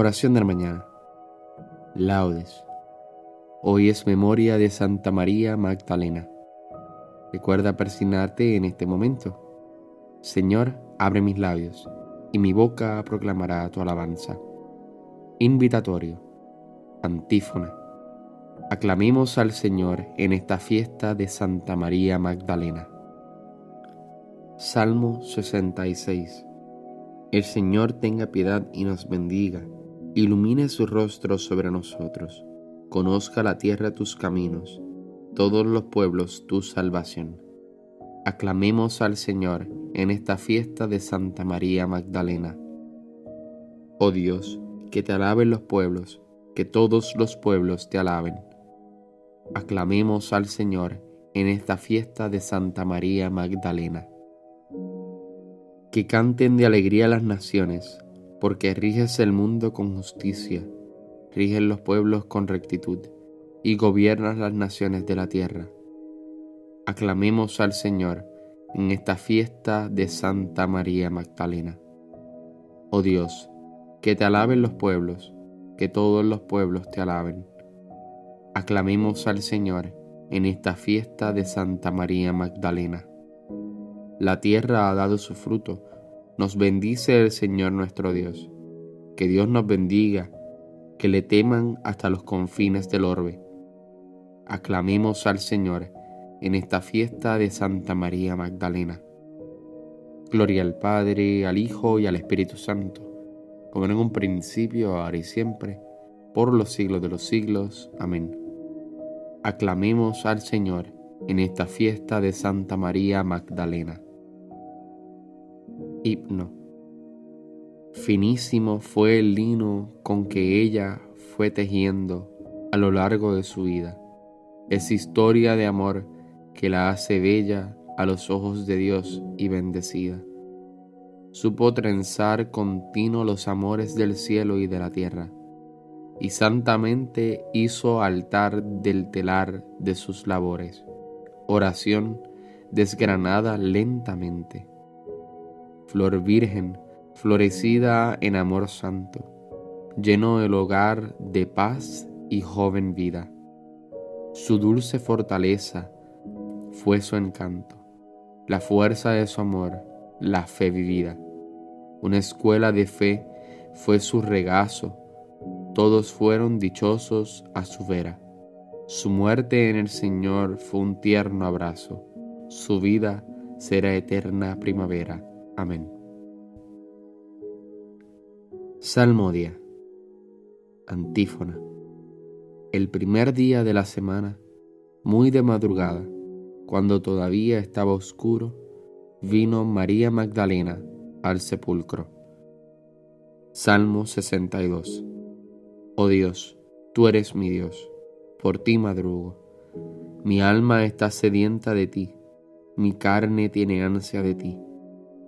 Oración de la mañana. Laudes. Hoy es memoria de Santa María Magdalena. Recuerda persignarte en este momento. Señor, abre mis labios, y mi boca proclamará tu alabanza. Invitatorio. Antífona. Aclamemos al Señor en esta fiesta de Santa María Magdalena. Salmo 66. El Señor tenga piedad y nos bendiga ilumine su rostro sobre nosotros, conozca la tierra tus caminos, todos los pueblos tu salvación. Aclamemos al Señor en esta fiesta de Santa María Magdalena. Oh Dios, que te alaben los pueblos, que todos los pueblos te alaben. Aclamemos al Señor en esta fiesta de Santa María Magdalena. Que canten de alegría las naciones, porque riges el mundo con justicia, riges los pueblos con rectitud, y gobiernas las naciones de la tierra. Aclamemos al Señor en esta fiesta de Santa María Magdalena. Oh Dios, que te alaben los pueblos, que todos los pueblos te alaben. Aclamemos al Señor en esta fiesta de Santa María Magdalena. La tierra ha dado su fruto, nos bendice el Señor nuestro Dios. Que Dios nos bendiga, que le teman hasta los confines del orbe. Aclamemos al Señor en esta fiesta de Santa María Magdalena. Gloria al Padre, al Hijo y al Espíritu Santo, como en un principio, ahora y siempre, por los siglos de los siglos. Amén. Aclamemos al Señor en esta fiesta de Santa María Magdalena. Himno. Finísimo fue el lino con que ella fue tejiendo a lo largo de su vida. Es historia de amor que la hace bella a los ojos de Dios y bendecida. Supo trenzar continuo los amores del cielo y de la tierra, y santamente hizo altar del telar de sus labores, oración desgranada lentamente flor virgen, florecida en amor santo, lleno el hogar de paz y joven vida. Su dulce fortaleza fue su encanto, la fuerza de su amor, la fe vivida. Una escuela de fe fue su regazo, todos fueron dichosos a su vera. Su muerte en el Señor fue un tierno abrazo, su vida será eterna primavera. Amén. Salmodia. Antífona. El primer día de la semana, muy de madrugada, cuando todavía estaba oscuro, vino María Magdalena al sepulcro. Salmo 62. Oh Dios, tú eres mi Dios, por ti madrugo. Mi alma está sedienta de ti, mi carne tiene ansia de ti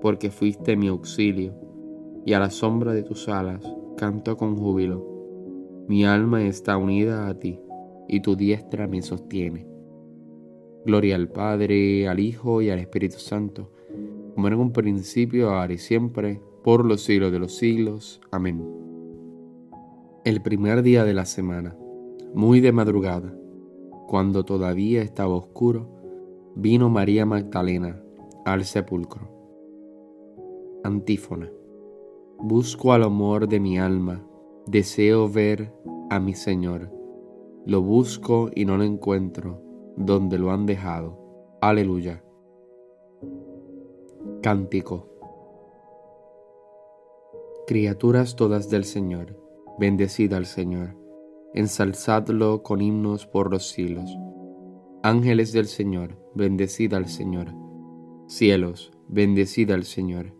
porque fuiste mi auxilio, y a la sombra de tus alas canto con júbilo. Mi alma está unida a ti, y tu diestra me sostiene. Gloria al Padre, al Hijo y al Espíritu Santo, como en un principio, ahora y siempre, por los siglos de los siglos. Amén. El primer día de la semana, muy de madrugada, cuando todavía estaba oscuro, vino María Magdalena al sepulcro Antífona. Busco al amor de mi alma, deseo ver a mi Señor. Lo busco y no lo encuentro, donde lo han dejado. Aleluya. Cántico. Criaturas todas del Señor, bendecid al Señor, ensalzadlo con himnos por los siglos. Ángeles del Señor, bendecid al Señor. Cielos, bendecid al Señor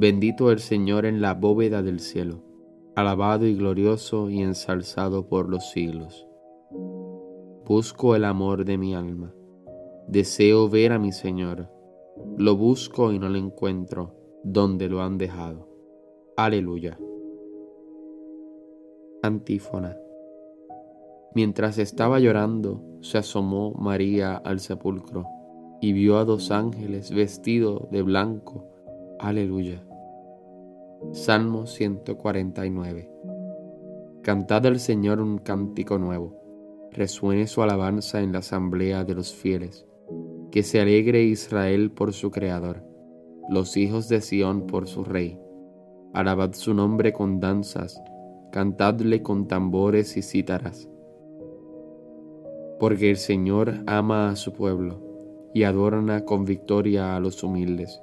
Bendito el Señor en la bóveda del cielo alabado y glorioso y ensalzado por los siglos. Busco el amor de mi alma, deseo ver a mi Señor, lo busco y no lo encuentro, donde lo han dejado. Aleluya. Antífona. Mientras estaba llorando, se asomó María al sepulcro y vio a dos ángeles vestidos de blanco. Aleluya. Salmo 149. Cantad al Señor un cántico nuevo, resuene su alabanza en la asamblea de los fieles, que se alegre Israel por su Creador, los hijos de Sión por su Rey. Alabad su nombre con danzas, cantadle con tambores y cítaras. Porque el Señor ama a su pueblo y adorna con victoria a los humildes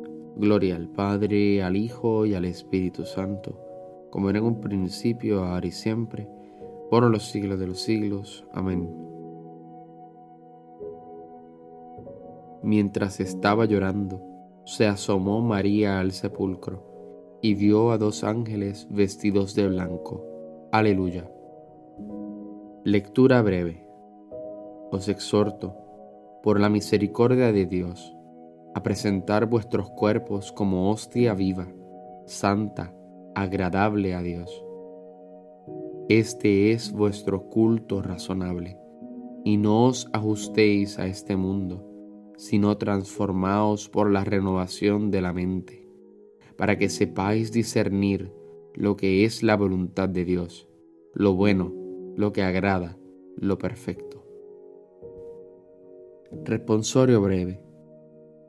Gloria al Padre, al Hijo y al Espíritu Santo, como era en un principio, ahora y siempre, por los siglos de los siglos. Amén. Mientras estaba llorando, se asomó María al sepulcro y vio a dos ángeles vestidos de blanco. Aleluya. Lectura breve. Os exhorto, por la misericordia de Dios, a presentar vuestros cuerpos como hostia viva, santa, agradable a Dios. Este es vuestro culto razonable, y no os ajustéis a este mundo, sino transformaos por la renovación de la mente, para que sepáis discernir lo que es la voluntad de Dios, lo bueno, lo que agrada, lo perfecto. Responsorio breve.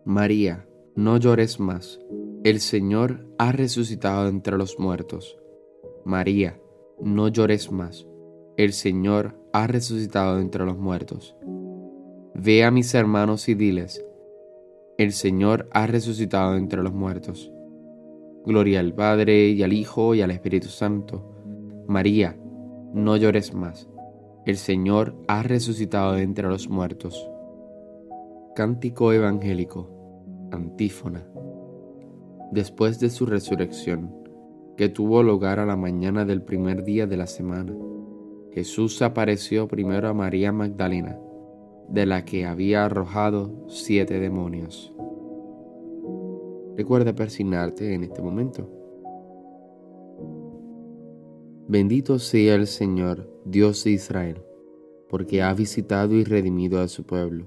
María, no llores más, el Señor ha resucitado entre los muertos. María, no llores más, el Señor ha resucitado entre los muertos. Ve a mis hermanos y diles, el Señor ha resucitado entre los muertos. Gloria al Padre y al Hijo y al Espíritu Santo. María, no llores más, el Señor ha resucitado entre los muertos. Cántico Evangélico, antífona. Después de su resurrección, que tuvo lugar a la mañana del primer día de la semana, Jesús apareció primero a María Magdalena, de la que había arrojado siete demonios. Recuerda persignarte en este momento. Bendito sea el Señor, Dios de Israel, porque ha visitado y redimido a su pueblo,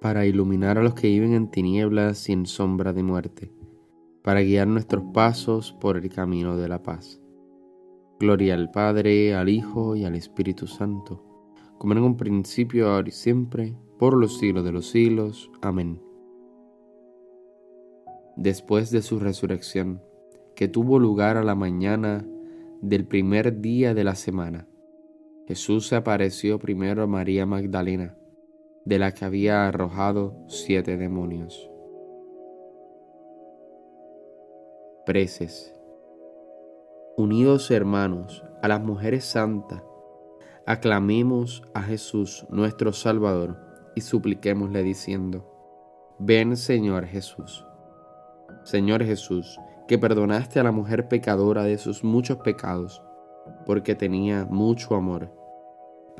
para iluminar a los que viven en tinieblas y en sombra de muerte, para guiar nuestros pasos por el camino de la paz. Gloria al Padre, al Hijo y al Espíritu Santo, como en un principio, ahora y siempre, por los siglos de los siglos. Amén después de su resurrección, que tuvo lugar a la mañana del primer día de la semana. Jesús se apareció primero a María Magdalena, de la que había arrojado siete demonios. Preces. Unidos hermanos a las mujeres santas, aclamemos a Jesús nuestro Salvador y supliquémosle diciendo, Ven Señor Jesús. Señor Jesús, que perdonaste a la mujer pecadora de sus muchos pecados, porque tenía mucho amor.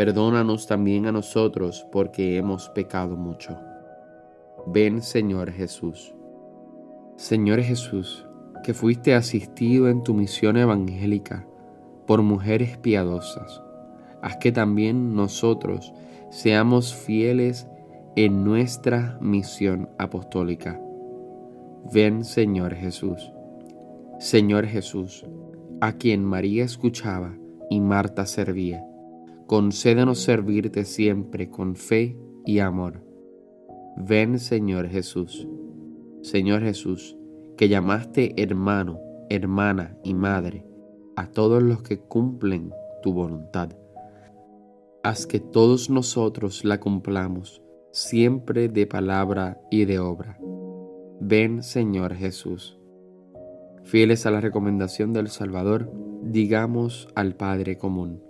Perdónanos también a nosotros, porque hemos pecado mucho. Ven, Señor Jesús. Señor Jesús, que fuiste asistido en tu misión evangélica por mujeres piadosas, haz que también nosotros seamos fieles en nuestra misión apostólica Ven Señor Jesús. Señor Jesús, a quien María escuchaba y Marta servía, concédenos servirte siempre con fe y amor. Ven Señor Jesús. Señor Jesús, que llamaste hermano, hermana y madre a todos los que cumplen tu voluntad. Haz que todos nosotros la cumplamos, siempre de palabra y de obra Ven Señor Jesús. Fieles a la recomendación del Salvador, digamos al Padre común.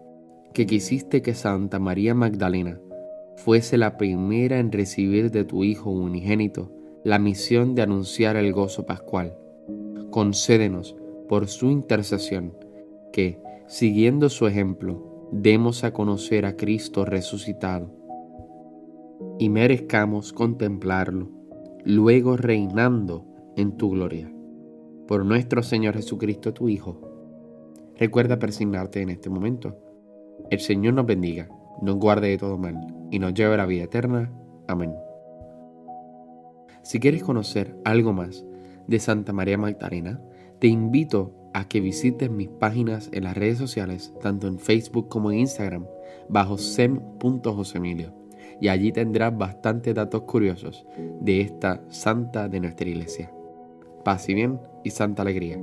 que quisiste que Santa María Magdalena fuese la primera en recibir de tu Hijo unigénito la misión de anunciar el gozo pascual, concédenos por su intercesión que, siguiendo su ejemplo, demos a conocer a Cristo resucitado y merezcamos contemplarlo, luego reinando en tu gloria. Por nuestro Señor Jesucristo, tu Hijo. Recuerda persignarte en este momento. El Señor nos bendiga, nos guarde de todo mal y nos lleve a la vida eterna. Amén. Si quieres conocer algo más de Santa María Magdalena, te invito a que visites mis páginas en las redes sociales, tanto en Facebook como en Instagram, bajo sem.josemilio. Y allí tendrás bastantes datos curiosos de esta santa de nuestra iglesia paz y bien y santa alegría.